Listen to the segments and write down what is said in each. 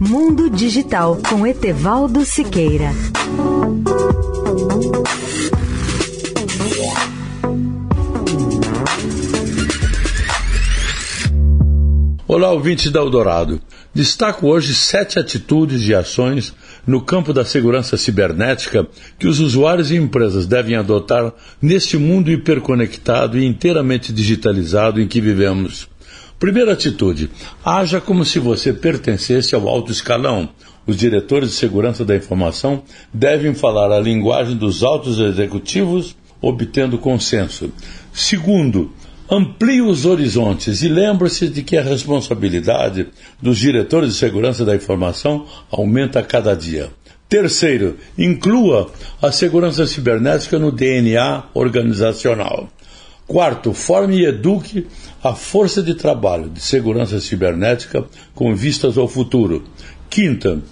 Mundo Digital com Etevaldo Siqueira. Olá, ouvintes da Eldorado. Destaco hoje sete atitudes e ações no campo da segurança cibernética que os usuários e empresas devem adotar neste mundo hiperconectado e inteiramente digitalizado em que vivemos. Primeira atitude: haja como se você pertencesse ao alto escalão. Os diretores de segurança da informação devem falar a linguagem dos altos executivos, obtendo consenso. Segundo, amplie os horizontes e lembre-se de que a responsabilidade dos diretores de segurança da informação aumenta a cada dia. Terceiro, inclua a segurança cibernética no DNA organizacional. Quarto, forme e eduque a força de trabalho de segurança cibernética com vistas ao futuro. Quinta,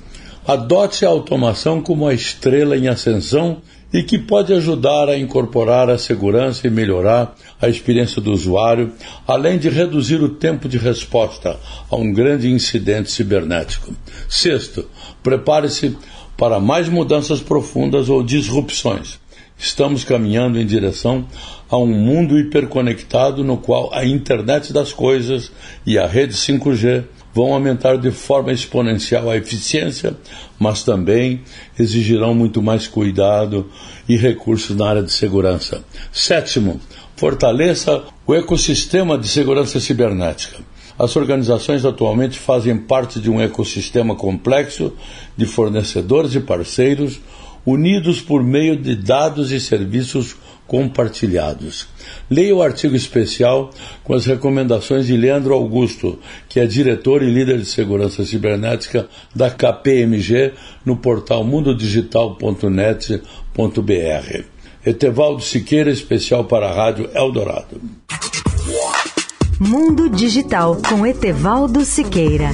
adote a automação como a estrela em ascensão e que pode ajudar a incorporar a segurança e melhorar a experiência do usuário, além de reduzir o tempo de resposta a um grande incidente cibernético. Sexto, prepare-se para mais mudanças profundas ou disrupções. Estamos caminhando em direção a um mundo hiperconectado no qual a internet das coisas e a rede 5G vão aumentar de forma exponencial a eficiência, mas também exigirão muito mais cuidado e recursos na área de segurança. Sétimo, fortaleça o ecossistema de segurança cibernética. As organizações atualmente fazem parte de um ecossistema complexo de fornecedores e parceiros unidos por meio de dados e serviços compartilhados. Leia o artigo especial com as recomendações de Leandro Augusto, que é diretor e líder de segurança cibernética da KPMG no portal mundodigital.net.br. Etevaldo Siqueira, especial para a Rádio Eldorado. Mundo Digital com Etevaldo Siqueira.